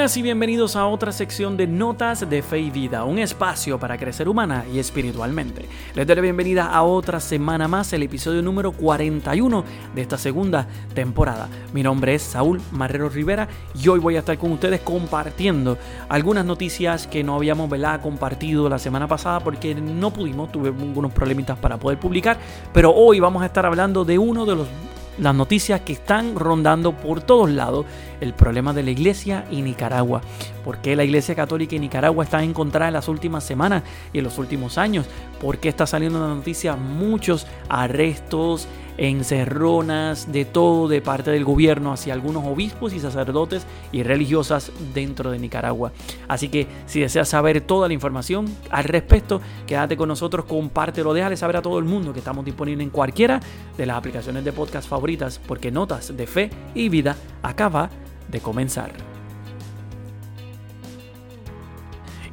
y bienvenidos a otra sección de Notas de Fe y Vida, un espacio para crecer humana y espiritualmente. Les doy la bienvenida a otra semana más, el episodio número 41 de esta segunda temporada. Mi nombre es Saúl Marrero Rivera y hoy voy a estar con ustedes compartiendo algunas noticias que no habíamos compartido la semana pasada porque no pudimos, tuve algunos problemitas para poder publicar, pero hoy vamos a estar hablando de uno de los las noticias que están rondando por todos lados el problema de la iglesia y Nicaragua. ¿Por qué la iglesia católica y Nicaragua están encontrada en las últimas semanas y en los últimos años? ¿Por qué está saliendo la noticia muchos arrestos, encerronas, de todo de parte del gobierno hacia algunos obispos y sacerdotes y religiosas dentro de Nicaragua? Así que si deseas saber toda la información al respecto, quédate con nosotros, compártelo, déjale saber a todo el mundo que estamos disponibles en cualquiera de las aplicaciones de podcast favoritas porque Notas de Fe y Vida acaba de comenzar.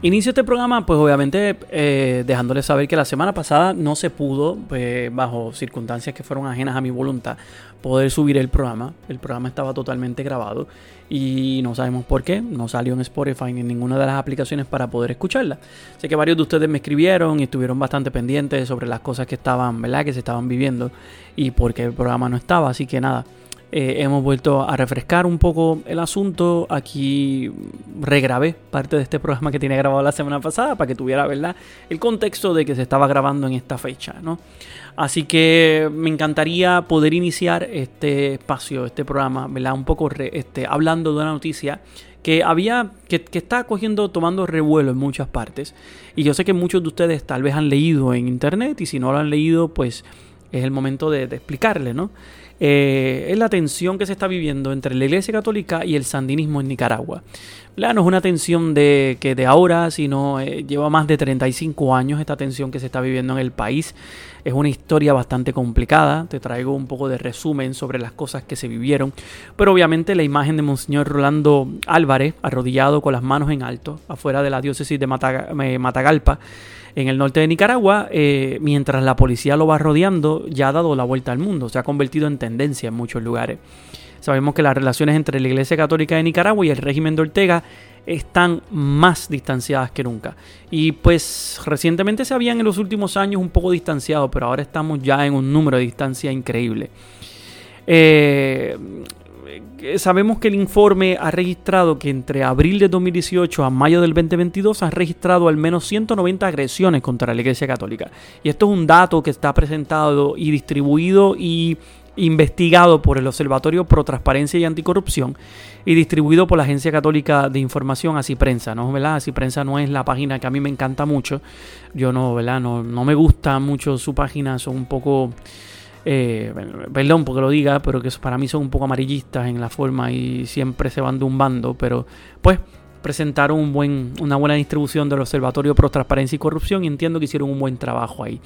Inicio este programa, pues obviamente eh, dejándoles saber que la semana pasada no se pudo, pues, bajo circunstancias que fueron ajenas a mi voluntad, poder subir el programa. El programa estaba totalmente grabado y no sabemos por qué, no salió en Spotify ni en ninguna de las aplicaciones para poder escucharla. Sé que varios de ustedes me escribieron y estuvieron bastante pendientes sobre las cosas que estaban, ¿verdad? Que se estaban viviendo y por qué el programa no estaba, así que nada. Eh, hemos vuelto a refrescar un poco el asunto. Aquí regrabé parte de este programa que tiene grabado la semana pasada para que tuviera ¿verdad? el contexto de que se estaba grabando en esta fecha. ¿no? Así que me encantaría poder iniciar este espacio, este programa, ¿verdad? un poco este, hablando de una noticia que había que, está cogiendo tomando revuelo en muchas partes y yo sé que muchos de ustedes tal vez han leído en internet y si no lo han leído pues es el momento de, de explicarle no eh, es la tensión que se está viviendo entre la Iglesia Católica y el sandinismo en Nicaragua. No es una tensión de, que de ahora, sino eh, lleva más de 35 años esta tensión que se está viviendo en el país. Es una historia bastante complicada. Te traigo un poco de resumen sobre las cosas que se vivieron. Pero obviamente la imagen de Monseñor Rolando Álvarez, arrodillado con las manos en alto, afuera de la diócesis de eh, Matagalpa, en el norte de Nicaragua, eh, mientras la policía lo va rodeando, ya ha dado la vuelta al mundo, se ha convertido en tendencia en muchos lugares. Sabemos que las relaciones entre la Iglesia Católica de Nicaragua y el régimen de Ortega están más distanciadas que nunca. Y pues recientemente se habían en los últimos años un poco distanciado, pero ahora estamos ya en un número de distancia increíble. Eh, sabemos que el informe ha registrado que entre abril de 2018 a mayo del 2022 han registrado al menos 190 agresiones contra la Iglesia Católica. Y esto es un dato que está presentado y distribuido y investigado por el Observatorio Pro Transparencia y Anticorrupción y distribuido por la Agencia Católica de Información Así Prensa, ¿no? ¿verdad? Así Prensa no es la página que a mí me encanta mucho. Yo no, ¿verdad? No, no me gusta mucho su página, son un poco eh, perdón porque lo diga, pero que para mí son un poco amarillistas en la forma y siempre se van de un bando, pero pues presentaron un buen, una buena distribución del Observatorio Pro Transparencia y Corrupción y entiendo que hicieron un buen trabajo ahí.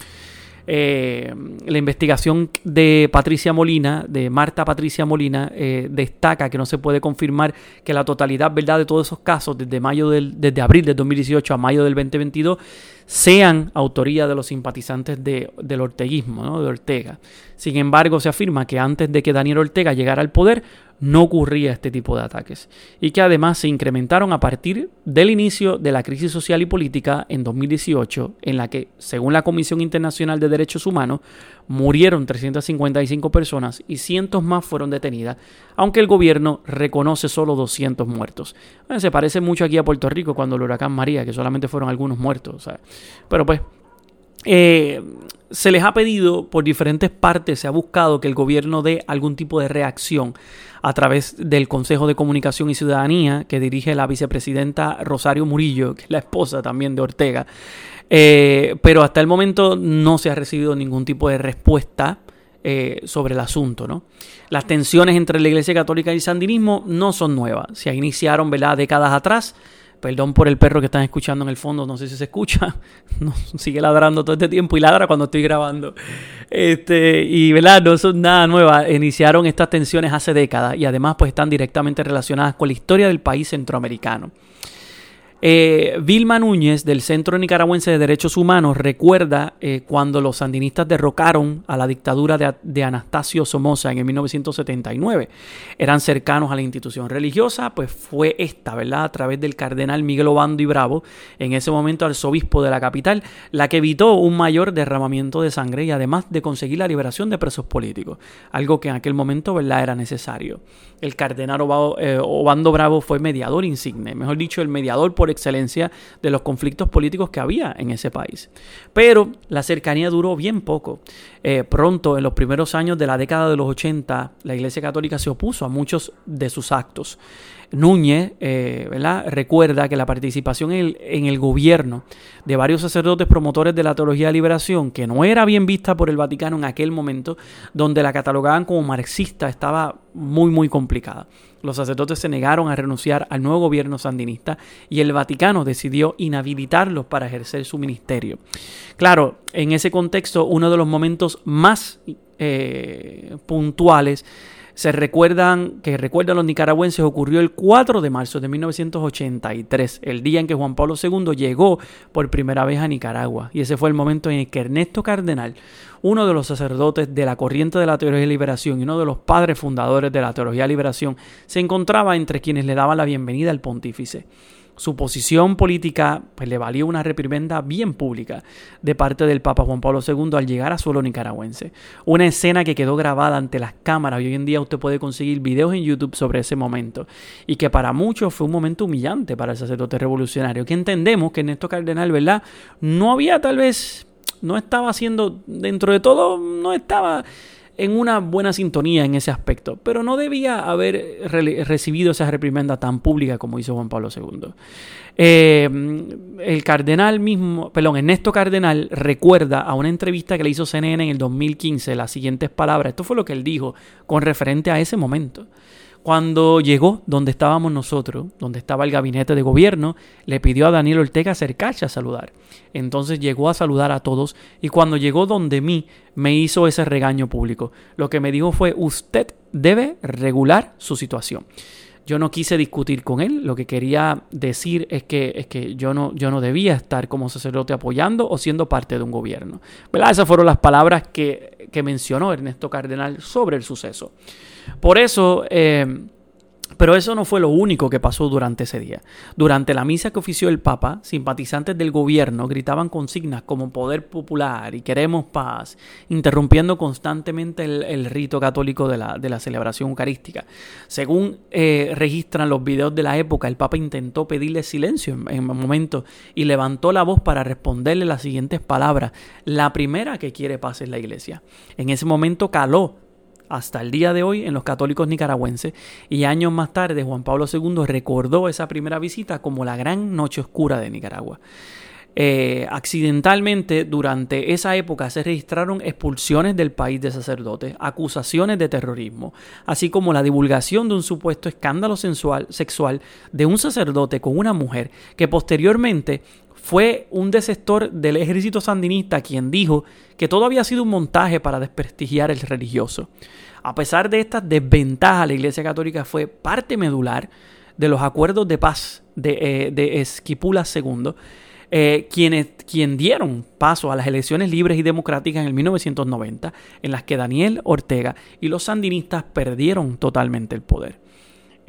Eh, la investigación de Patricia Molina, de Marta Patricia Molina, eh, destaca que no se puede confirmar que la totalidad ¿verdad? de todos esos casos, desde, mayo del, desde abril del 2018 a mayo del 2022, sean autoría de los simpatizantes de, del orteguismo, ¿no? de Ortega. Sin embargo, se afirma que antes de que Daniel Ortega llegara al poder, no ocurría este tipo de ataques y que además se incrementaron a partir del inicio de la crisis social y política en 2018, en la que, según la Comisión Internacional de Derechos Humanos, murieron 355 personas y cientos más fueron detenidas, aunque el gobierno reconoce solo 200 muertos. se parece mucho aquí a Puerto Rico cuando el huracán María, que solamente fueron algunos muertos. Pero pues eh, se les ha pedido por diferentes partes, se ha buscado que el gobierno dé algún tipo de reacción a través del Consejo de Comunicación y Ciudadanía que dirige la vicepresidenta Rosario Murillo, que es la esposa también de Ortega. Eh, pero hasta el momento no se ha recibido ningún tipo de respuesta eh, sobre el asunto. ¿no? Las tensiones entre la Iglesia Católica y el sandinismo no son nuevas, se iniciaron décadas atrás Perdón por el perro que están escuchando en el fondo, no sé si se escucha. No, sigue ladrando todo este tiempo y ladra cuando estoy grabando. Este, y verdad, no son nada nuevas. Iniciaron estas tensiones hace décadas y además pues están directamente relacionadas con la historia del país centroamericano. Eh, Vilma Núñez, del Centro Nicaragüense de Derechos Humanos, recuerda eh, cuando los sandinistas derrocaron a la dictadura de, Anastasio Somoza en 1979. Eran cercanos a la institución religiosa, pues fue esta, ¿verdad? A través del cardenal Miguel Obando y Bravo, en ese momento arzobispo de la capital, la que evitó un mayor derramamiento de sangre y además de conseguir la liberación de presos políticos, algo que en aquel momento, ¿verdad? Era necesario. El cardenal eh, Obando Bravo fue mediador insigne, mejor dicho, el mediador por excelencia de los conflictos políticos que había en ese país. Pero la cercanía duró bien poco. Eh, pronto, en los primeros años de la década de los 80, la Iglesia Católica se opuso a muchos de sus actos. Núñez eh, recuerda que la participación en el, gobierno de varios sacerdotes promotores de la teología de liberación, que no era bien vista por el Vaticano en aquel momento, donde la catalogaban como marxista, estaba muy, muy complicada. Los sacerdotes se negaron a renunciar al nuevo gobierno sandinista y el Vaticano decidió inhabilitarlos para ejercer su ministerio. Claro, en ese contexto, uno de los momentos más eh, puntuales se recuerdan, que recuerdan los nicaragüenses, ocurrió el 4 de marzo de 1983, el día en que Juan Pablo II llegó por primera vez a Nicaragua. Y ese fue el momento en el que Ernesto Cardenal, uno de los sacerdotes de la corriente de la teología de liberación y uno de los padres fundadores de la teología de liberación, se encontraba entre quienes le daban la bienvenida al pontífice. Su posición política pues, le valió una reprimenda bien pública de parte del Papa Juan Pablo II al llegar a suelo nicaragüense. Una escena que quedó grabada ante las cámaras y hoy en día usted puede conseguir videos en YouTube sobre ese momento y que para muchos fue un momento humillante para el sacerdote revolucionario, que entendemos que en esto Cardenal, ¿verdad? No había tal vez, no estaba haciendo, dentro de todo, no estaba en una buena sintonía en ese aspecto, pero no debía haber recibido esa reprimenda tan pública como hizo Juan Pablo II. Eh, el cardenal mismo, perdón, Ernesto Cardenal recuerda a una entrevista que le hizo CNN en el 2015 las siguientes palabras. Esto fue lo que él dijo con referente a ese momento. Cuando llegó donde estábamos nosotros, donde estaba el gabinete de gobierno, le pidió a Daniel Ortega acercarse a saludar. Entonces llegó a saludar a todos y cuando llegó donde mí me hizo ese regaño público. Lo que me dijo fue, usted debe regular su situación. Yo no quise discutir con él, lo que quería decir es que, es que yo, no, yo no debía estar como sacerdote apoyando o siendo parte de un gobierno. Esas fueron las palabras que, que mencionó Ernesto Cardenal sobre el suceso. Por eso, eh, pero eso no fue lo único que pasó durante ese día. Durante la misa que ofició el Papa, simpatizantes del gobierno gritaban consignas como poder popular y queremos paz, interrumpiendo constantemente el, rito católico de la, celebración eucarística. Según eh, registran los videos de la época, el Papa intentó pedirle silencio en, en un momento y levantó la voz para responderle las siguientes palabras. La primera que quiere paz es la iglesia. En ese momento caló hasta el día de hoy en los católicos nicaragüenses y años más tarde Juan Pablo II recordó esa primera visita como la gran noche oscura de Nicaragua. Eh, accidentalmente durante esa época se registraron expulsiones del país de sacerdotes, acusaciones de terrorismo, así como la divulgación de un supuesto escándalo sensual, sexual de un sacerdote con una mujer que posteriormente fue un desertor del ejército sandinista quien dijo que todo había sido un montaje para desprestigiar el religioso. A pesar de estas desventajas, la Iglesia Católica fue parte medular de los acuerdos de paz de, eh, Esquipula II, eh, quienes quien dieron paso a las elecciones libres y democráticas en el 1990, en las que Daniel Ortega y los sandinistas perdieron totalmente el poder.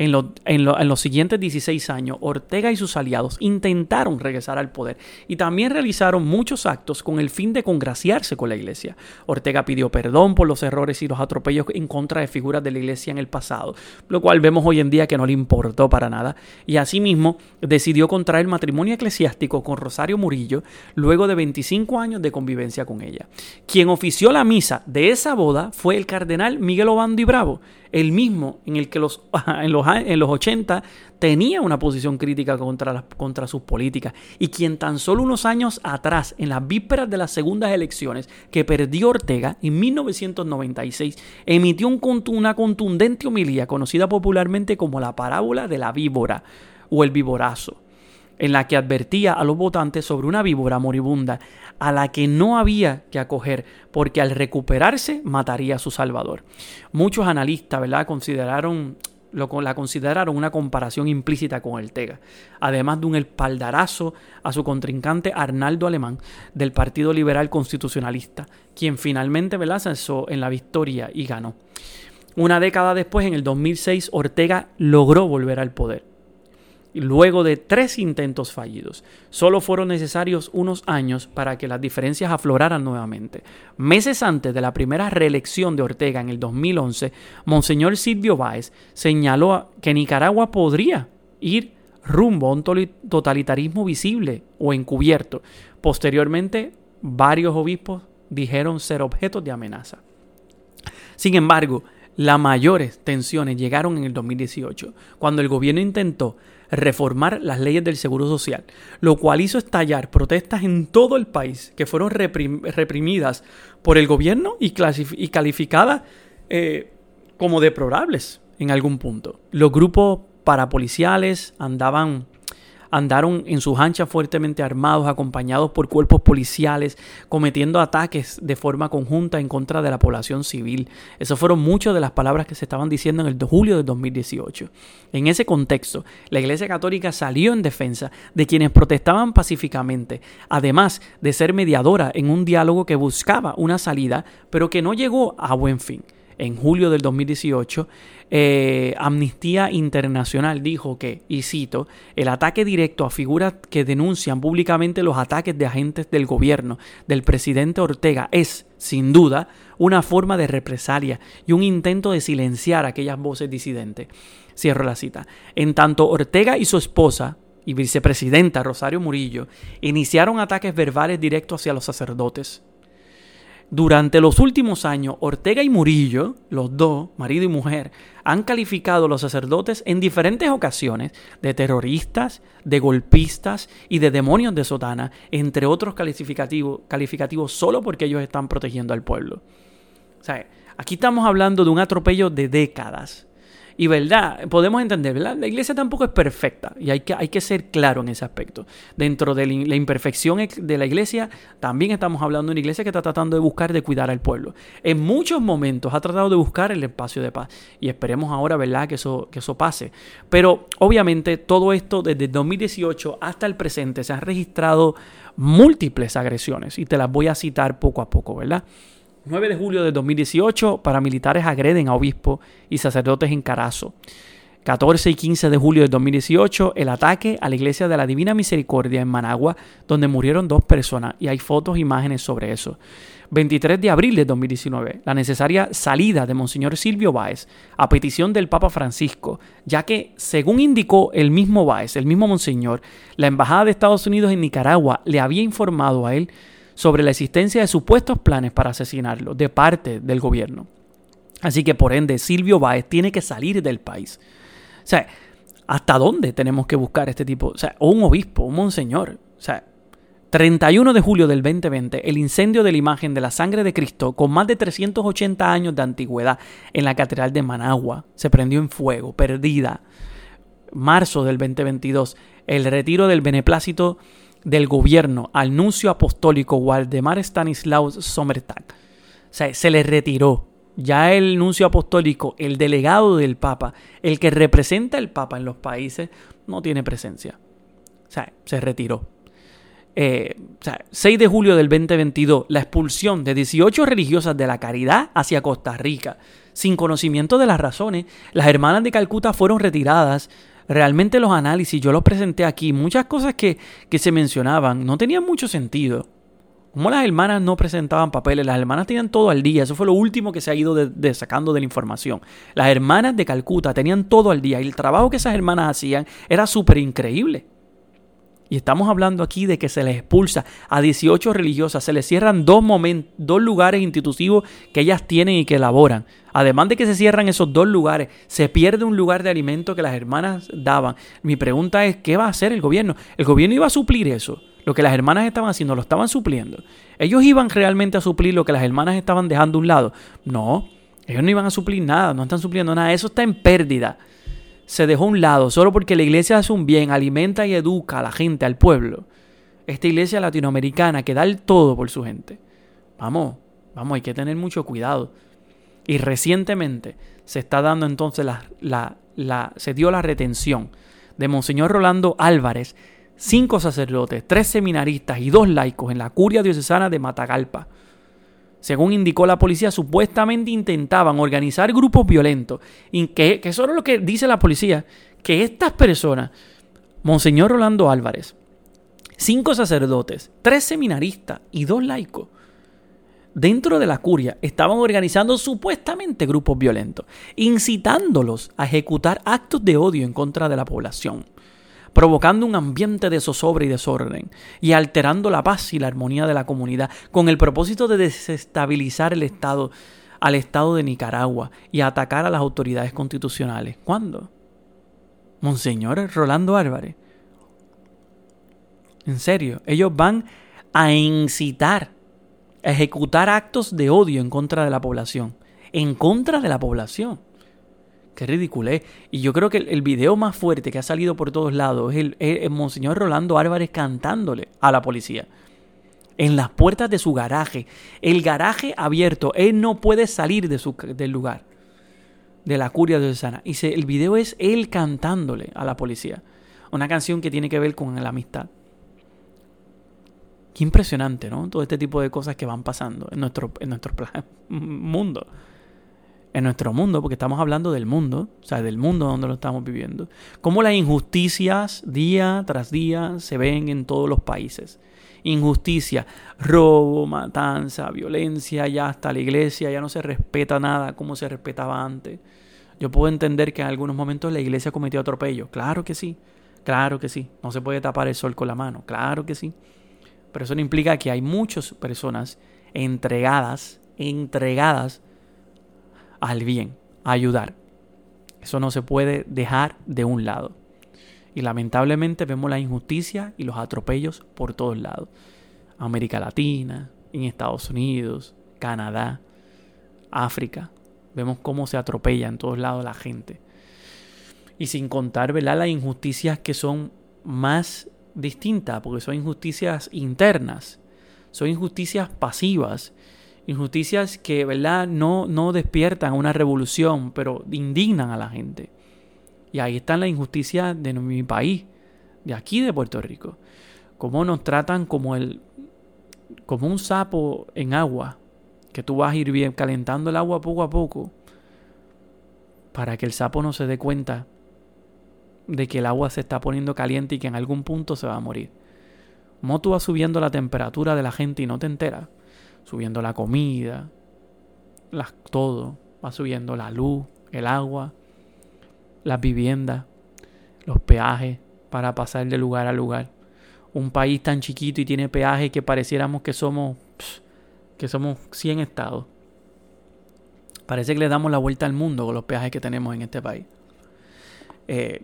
En, los siguientes 16 años, Ortega y sus aliados intentaron regresar al poder y también realizaron muchos actos con el fin de congraciarse con la iglesia. Ortega pidió perdón por los errores y los atropellos en contra de figuras de la iglesia en el pasado, lo cual vemos hoy en día que no le importó para nada, y asimismo decidió contraer matrimonio eclesiástico con Rosario Murillo luego de 25 años de convivencia con ella. Quien ofició la misa de esa boda fue el cardenal Miguel Obando y Bravo, el mismo en el que los, en, los, en los 80 tenía una posición crítica contra, contra sus políticas. Y quien tan solo unos años atrás, en las vísperas de las segundas elecciones que perdió Ortega en 1996, emitió una contundente homilía conocida popularmente como la parábola de la víbora o el víborazo en la que advertía a los votantes sobre una víbora moribunda a la que no había que acoger porque al recuperarse mataría a su salvador. Muchos analistas ¿verdad? consideraron la consideraron una comparación implícita con Ortega, además de un espaldarazo a su contrincante Arnaldo Alemán del Partido Liberal Constitucionalista, quien finalmente cesó en la victoria y ganó. Una década después, en el 2006, Ortega logró volver al poder luego de tres intentos fallidos. Solo fueron necesarios unos años para que las diferencias afloraran nuevamente. Meses antes de la primera reelección de Ortega en el 2011, Monseñor Silvio Báez señaló que Nicaragua podría ir rumbo a un totalitarismo visible o encubierto. Posteriormente, varios obispos dijeron ser objetos de amenaza. Sin embargo, las mayores tensiones llegaron en el 2018, cuando el gobierno intentó reformar las leyes del Seguro Social, lo cual hizo estallar protestas en todo el país que fueron reprimidas por el gobierno y, calificadas eh, como deplorables en algún punto. Los grupos parapoliciales andaban andaron en sus anchas fuertemente armados, acompañados por cuerpos policiales, cometiendo ataques de forma conjunta en contra de la población civil. Esas fueron muchas de las palabras que se estaban diciendo en el de julio de 2018. En ese contexto, la Iglesia Católica salió en defensa de quienes protestaban pacíficamente, además de ser mediadora en un diálogo que buscaba una salida, pero que no llegó a buen fin en julio del 2018, eh, Amnistía Internacional dijo que, y cito, el ataque directo a figuras que denuncian públicamente los ataques de agentes del gobierno del presidente Ortega es, sin duda, una forma de represalia y un intento de silenciar aquellas voces disidentes. Cierro la cita. En tanto, Ortega y su esposa, y vicepresidenta Rosario Murillo iniciaron ataques verbales directos hacia los sacerdotes. Durante los últimos años, Ortega y Murillo, los dos, marido y mujer, han calificado a los sacerdotes en diferentes ocasiones de terroristas, de golpistas y de demonios de sotana, entre otros calificativos, calificativos solo porque ellos están protegiendo al pueblo. O sea, aquí estamos hablando de un atropello de décadas y verdad, podemos entender, ¿verdad? La iglesia tampoco es perfecta y hay que, hay que ser claro en ese aspecto. Dentro de la imperfección de la iglesia, también estamos hablando de una iglesia que está tratando de buscar, de cuidar al pueblo. En muchos momentos ha tratado de buscar el espacio de paz y esperemos ahora, ¿verdad?, que eso, que eso pase. Pero obviamente todo esto desde 2018 hasta el presente se han registrado múltiples agresiones y te las voy a citar poco a poco, ¿verdad? 9 de julio de 2018, paramilitares agreden a obispos y sacerdotes en Carazo. 14 y 15 de julio de 2018, el ataque a la iglesia de la Divina Misericordia en Managua, donde murieron dos personas, y hay fotos e imágenes sobre eso. 23 de abril de 2019, la necesaria salida de Monseñor Silvio Báez a petición del Papa Francisco, ya que, según indicó el mismo Báez, el mismo Monseñor, la Embajada de Estados Unidos en Nicaragua le había informado a él sobre la existencia de supuestos planes para asesinarlo de parte del gobierno. Así que por ende Silvio Báez tiene que salir del país. O sea, ¿hasta dónde tenemos que buscar este tipo? O sea, un obispo, un monseñor. O sea, 31 de julio del 2020, el incendio de la imagen de la sangre de Cristo con más de 380 años de antigüedad en la Catedral de Managua se prendió en fuego, perdida. Marzo del 2022, el retiro del beneplácito del gobierno al nuncio apostólico Waldemar Stanislaus Sommertag. O sea, se le retiró. Ya el nuncio apostólico, el delegado del Papa, el que representa al Papa en los países, no tiene presencia. O sea, se retiró. Eh, o sea, 6 de julio del 2022, la expulsión de 18 religiosas de la caridad hacia Costa Rica. Sin conocimiento de las razones, las hermanas de Calcuta fueron retiradas realmente los análisis, yo los presenté aquí, muchas cosas que, se mencionaban no tenían mucho sentido. Como las hermanas no presentaban papeles, las hermanas tenían todo al día, eso fue lo último que se ha ido de, sacando de la información. Las hermanas de Calcuta tenían todo al día y el trabajo que esas hermanas hacían era súper increíble. Y estamos hablando aquí de que se les expulsa a 18 religiosas, se les cierran dos, dos lugares institutivos que ellas tienen y que elaboran. Además de que se cierran esos dos lugares, se pierde un lugar de alimento que las hermanas daban. Mi pregunta es, ¿qué va a hacer el gobierno? El gobierno iba a suplir eso. Lo que las hermanas estaban haciendo, lo estaban supliendo. Ellos iban realmente a suplir lo que las hermanas estaban dejando a un lado. No, ellos no iban a suplir nada, no están supliendo nada. Eso está en pérdida se dejó a un lado solo porque la iglesia hace un bien, alimenta y educa a la gente, al pueblo. Esta iglesia latinoamericana que da el todo por su gente. Vamos, vamos, hay que tener mucho cuidado. Y recientemente se está dando entonces la, la, la, se dio la retención de Monseñor Rolando Álvarez, cinco sacerdotes, tres seminaristas y dos laicos en la curia diocesana de Matagalpa. Según indicó la policía, supuestamente intentaban organizar grupos violentos. Y que, eso es lo que dice la policía, que estas personas, Monseñor Rolando Álvarez, cinco sacerdotes, tres seminaristas y dos laicos, dentro de la curia estaban organizando supuestamente grupos violentos, incitándolos a ejecutar actos de odio en contra de la población, provocando un ambiente de zozobra y desorden, y alterando la paz y la armonía de la comunidad, con el propósito de desestabilizar el Estado, al Estado de Nicaragua y atacar a las autoridades constitucionales. ¿Cuándo? Monseñor Rolando Álvarez. En serio, ellos van a incitar ejecutar actos de odio en contra de la población. En contra de la población. Qué ridículo ¿eh? Y yo creo que el, video más fuerte que ha salido por todos lados es el, el, Monseñor Rolando Álvarez cantándole a la policía. En las puertas de su garaje. El garaje abierto. Él no puede salir de su, del lugar. De la curia de Sana. Y se, el video es él cantándole a la policía. Una canción que tiene que ver con la amistad. Qué impresionante, ¿no? Todo este tipo de cosas que van pasando en nuestro, en nuestro mundo. En nuestro mundo, porque estamos hablando del mundo, o sea, del mundo donde lo estamos viviendo. Cómo las injusticias día tras día se ven en todos los países. Injusticia, robo, matanza, violencia, ya hasta la iglesia ya no se respeta nada como se respetaba antes. Yo puedo entender que en algunos momentos la iglesia cometió atropello. Claro que sí, claro que sí. No se puede tapar el sol con la mano. Claro que sí. Pero eso no implica que hay muchas personas entregadas, entregadas al bien, ayudar. Eso no se puede dejar de un lado. Y lamentablemente vemos la injusticia y los atropellos por todos lados. América Latina, en Estados Unidos, Canadá, África. Vemos cómo se atropella en todos lados la gente. Y sin contar. Las injusticias que son más distinta, porque son injusticias internas, son injusticias pasivas, injusticias que, ¿verdad?, no, no despiertan una revolución, pero indignan a la gente. Y ahí están las injusticias de mi país, de aquí de Puerto Rico. Cómo nos tratan como el como un sapo en agua, que tú vas a ir bien calentando el agua poco a poco para que el sapo no se dé cuenta de que el agua se está poniendo caliente y que en algún punto se va a morir. ¿Cómo tú vas subiendo la temperatura de la gente y no te enteras? Subiendo la comida, las, todo. Va subiendo la luz, el agua, las viviendas, los peajes para pasar de lugar a lugar. Un país tan chiquito y tiene peajes que pareciéramos que somos, que somos 100 estados. Parece que le damos la vuelta al mundo con los peajes que tenemos en este país. Eh,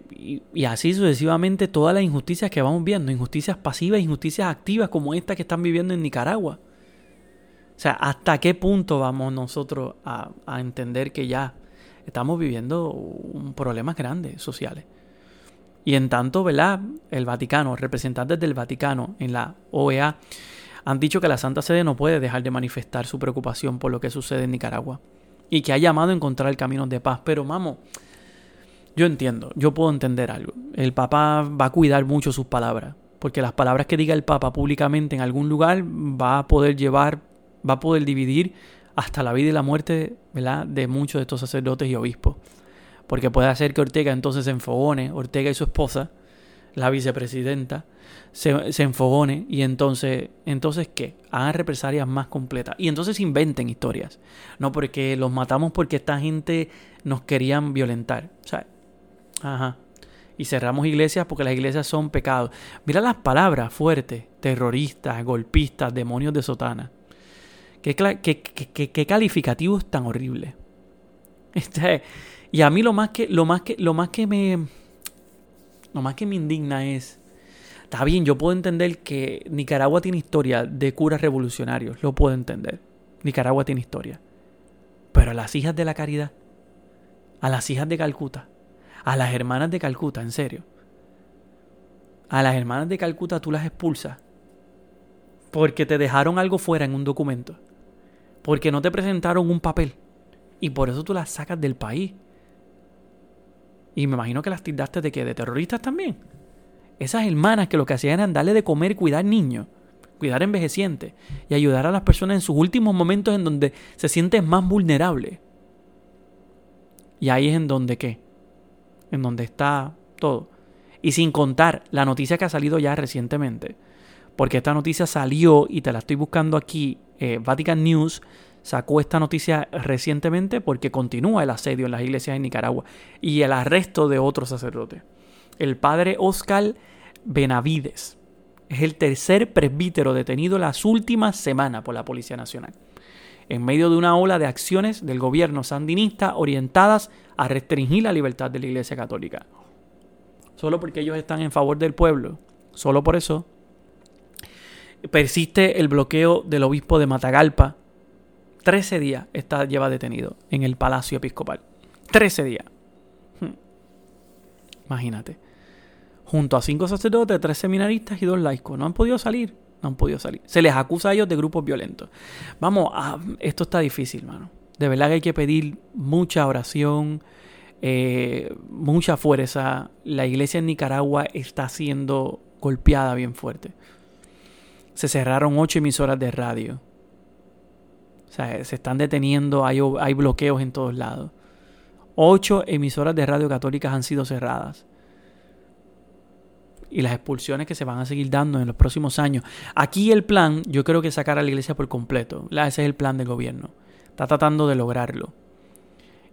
y, así sucesivamente todas las injusticias que vamos viendo, injusticias pasivas, injusticias activas como estas que están viviendo en Nicaragua. O sea, ¿hasta qué punto vamos nosotros a, entender que ya estamos viviendo problemas grandes sociales? Y en tanto, ¿verdad? El Vaticano, representantes del Vaticano en la OEA han dicho que la Santa Sede no puede dejar de manifestar su preocupación por lo que sucede en Nicaragua y que ha llamado a encontrar caminos de paz. Pero vamos, yo entiendo, yo puedo entender algo. El Papa va a cuidar mucho sus palabras, porque las palabras que diga el Papa públicamente en algún lugar va a poder llevar, va a poder dividir hasta la vida y la muerte ¿verdad? de muchos de estos sacerdotes y obispos. Porque puede hacer que Ortega entonces se enfogone, Ortega y su esposa, la vicepresidenta, se, se enfogone y entonces, entonces ¿qué? Hagan represalias más completas. Y entonces inventen historias. No porque los matamos porque esta gente nos querían violentar. O Ajá. Y cerramos iglesias porque las iglesias son pecados. Mira las palabras fuertes. Terroristas, golpistas, demonios de sotana. Qué, qué, qué, qué calificativos tan horribles. Este, y a mí lo más que, lo más que, lo más que me. Lo más que me indigna es. Está bien, yo puedo entender que Nicaragua tiene historia de curas revolucionarios. Lo puedo entender. Nicaragua tiene historia. Pero a las hijas de la caridad. A las hijas de Calcuta a las hermanas de Calcuta, en serio. A las hermanas de Calcuta tú las expulsas porque te dejaron algo fuera en un documento. Porque no te presentaron un papel y por eso tú las sacas del país. Y me imagino que las tildaste de que de terroristas también. Esas hermanas que lo que hacían era darle de comer cuidar niños, cuidar envejecientes y ayudar a las personas en sus últimos momentos en donde se sienten más vulnerables. Y ahí es en donde qué? En donde está todo. Y sin contar la noticia que ha salido ya recientemente. Porque esta noticia salió y te la estoy buscando aquí. Eh, Vatican News sacó esta noticia recientemente porque continúa el asedio en las iglesias de Nicaragua y el arresto de otros sacerdotes. El padre Oscar Benavides es el tercer presbítero detenido las últimas semanas por la Policía Nacional, en medio de una ola de acciones del gobierno sandinista orientadas a restringir la libertad de la Iglesia Católica. Solo porque ellos están en favor del pueblo, solo por eso, persiste el bloqueo del obispo de Matagalpa. 13 días está, lleva detenido en el Palacio Episcopal. 13 días. Hmm. Imagínate junto a cinco sacerdotes, tres seminaristas y dos laicos. No han podido salir, no han podido salir. Se les acusa a ellos de grupos violentos. Vamos, esto está difícil, mano. De verdad que hay que pedir mucha oración, eh, mucha fuerza. La iglesia en Nicaragua está siendo golpeada bien fuerte. Se cerraron ocho emisoras de radio. O sea, se están deteniendo, hay, hay bloqueos en todos lados. Ocho emisoras de radio católicas han sido cerradas y las expulsiones que se van a seguir dando en los próximos años. Aquí el plan, yo creo que sacar a la iglesia por completo. Ese es el plan del gobierno. Está tratando de lograrlo.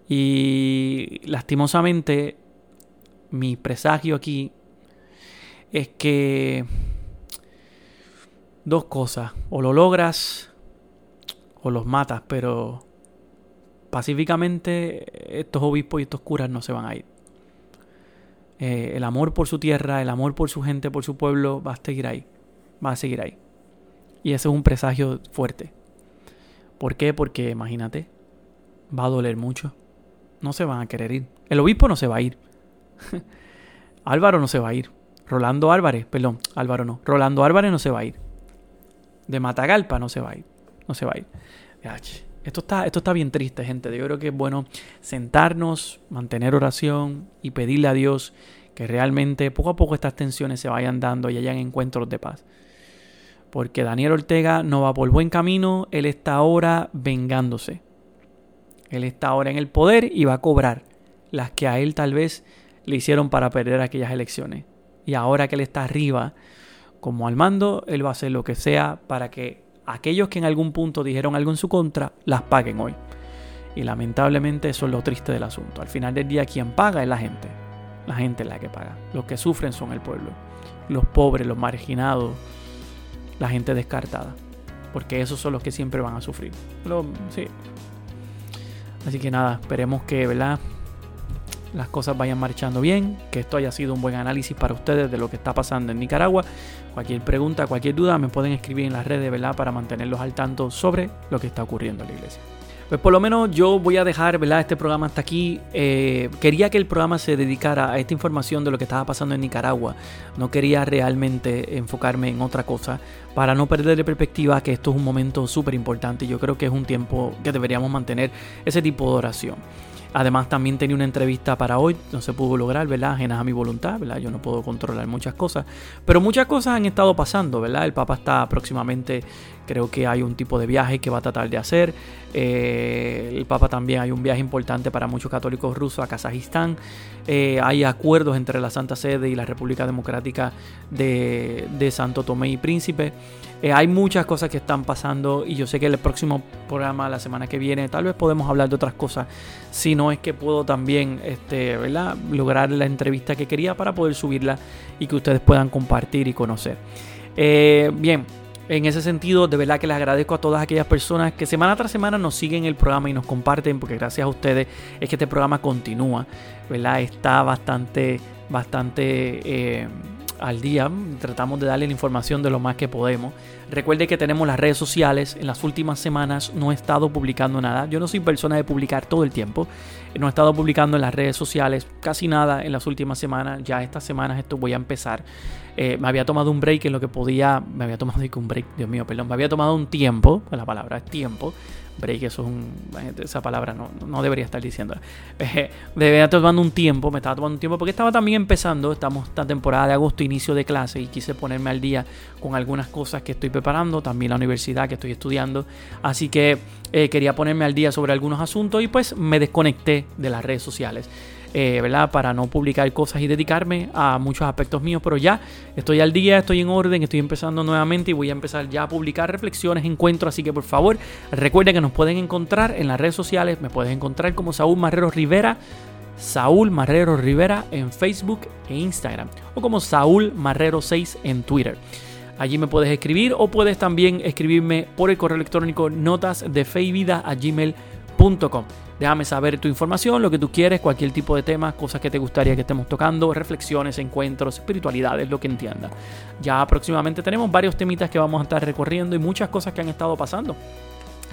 Y lastimosamente, mi presagio aquí es que dos cosas. O lo logras o los matas, pero pacíficamente estos obispos y estos curas no se van a ir. Eh, el amor por su tierra, el amor por su gente, por su pueblo, va a seguir ahí. Va a seguir ahí. Y ese es un presagio fuerte. ¿Por qué? Porque imagínate, va a doler mucho. No se van a querer ir. El obispo no se va a ir. Álvaro no se va a ir. Rolando Álvarez, perdón, Álvaro no. Rolando Álvarez no se va a ir. De Matagalpa no se va a ir. No se va a ir. Esto está, esto está bien triste, gente. Yo creo que es bueno sentarnos, mantener oración y pedirle a Dios que realmente poco a poco estas tensiones se vayan dando y hayan encuentros de paz. Porque Daniel Ortega no va por buen camino, él está ahora vengándose. Él está ahora en el poder y va a cobrar las que a él tal vez le hicieron para perder aquellas elecciones. Y ahora que él está arriba, como al mando, él va a hacer lo que sea para que aquellos que en algún punto dijeron algo en su contra, las paguen hoy. Y lamentablemente eso es lo triste del asunto. Al final del día quien paga es la gente. La gente es la que paga. Los que sufren son el pueblo. Los pobres, los marginados, la gente descartada. Porque esos son los que siempre van a sufrir. sí. Así que nada, esperemos que ¿verdad? Las cosas vayan marchando bien, que esto haya sido un buen análisis para ustedes de lo que está pasando en Nicaragua. Cualquier pregunta, cualquier duda me pueden escribir en las redes, ¿verdad? Para mantenerlos al tanto sobre lo que está ocurriendo en la iglesia. Pues por lo menos yo voy a dejar ¿verdad? este programa hasta aquí. Eh, quería que el programa se dedicara a esta información de lo que estaba pasando en Nicaragua. No quería realmente enfocarme en otra cosa para no perder de perspectiva que esto es un momento súper importante. Yo creo que es un tiempo que deberíamos mantener ese tipo de oración. Además también tenía una entrevista para hoy, no se pudo lograr, ¿verdad? Ajenas a mi voluntad, ¿verdad? Yo no puedo controlar muchas cosas, pero muchas cosas han estado pasando, ¿verdad? El Papa está próximamente, creo que hay un tipo de viaje que va a tratar de hacer. Eh, el Papa también hay un viaje importante para muchos católicos rusos a Kazajistán. Eh, hay acuerdos entre la Santa Sede y la República Democrática de, Santo Tomé y Príncipe. Eh, hay muchas cosas que están pasando y yo sé que el próximo programa, la semana que viene, tal vez podemos hablar de otras cosas. Si no es que puedo también este, ¿verdad? lograr la entrevista que quería para poder subirla y que ustedes puedan compartir y conocer. Bien, en ese sentido, de verdad que les agradezco a todas aquellas personas que semana tras semana nos siguen el programa y nos comparten, porque gracias a ustedes es que este programa continúa, ¿verdad? Está bastante, bastante... Eh, al día. Tratamos de darle la información de lo más que podemos. Recuerde que tenemos las redes sociales. En las últimas semanas no he estado publicando nada. Yo no soy persona de publicar todo el tiempo. No he estado publicando en las redes sociales casi nada en las últimas semanas. Ya estas semanas esto voy a empezar. Eh, me había tomado un break en lo que podía. Me había tomado un break, Dios mío, perdón. Me había tomado un tiempo, la palabra es tiempo, break, eso es un, esa palabra no, no debería estar diciendo. Eh, debería estar tomando un tiempo, me estaba tomando un tiempo porque estaba también empezando, estamos esta temporada de agosto, inicio de clase y quise ponerme al día con algunas cosas que estoy preparando, también la universidad que estoy estudiando, así que eh, quería ponerme al día sobre algunos asuntos y pues me desconecté de las redes sociales. Eh, ¿verdad? Para no publicar cosas y dedicarme a muchos aspectos míos, pero ya estoy al día, estoy en orden, estoy empezando nuevamente y voy a empezar ya a publicar reflexiones, encuentros, así que por favor recuerden que nos pueden encontrar en las redes sociales, me puedes encontrar como Saúl Marrero Rivera, Saúl Marrero Rivera en Facebook e Instagram, o como Saúl Marrero 6 en Twitter. Allí me puedes escribir o puedes también escribirme por el correo electrónico notas de fe a. Déjame saber tu información, lo que tú quieres, cualquier tipo de tema, cosas que te gustaría que estemos tocando, reflexiones, encuentros, espiritualidades, lo que entiendas. Ya próximamente tenemos varios temitas que vamos a estar recorriendo y muchas cosas que han estado pasando.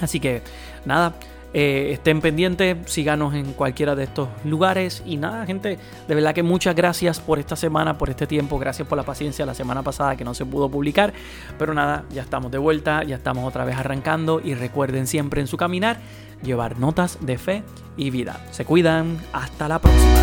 Así que nada, eh, estén pendientes, síganos en cualquiera de estos lugares. Y nada, gente, de verdad que muchas gracias por esta semana, por este tiempo. Gracias por la paciencia la semana pasada que no se pudo publicar. Pero nada, ya estamos de vuelta, ya estamos otra vez arrancando. Y recuerden siempre en su caminar llevar notas de fe y vida. Se cuidan, hasta la próxima.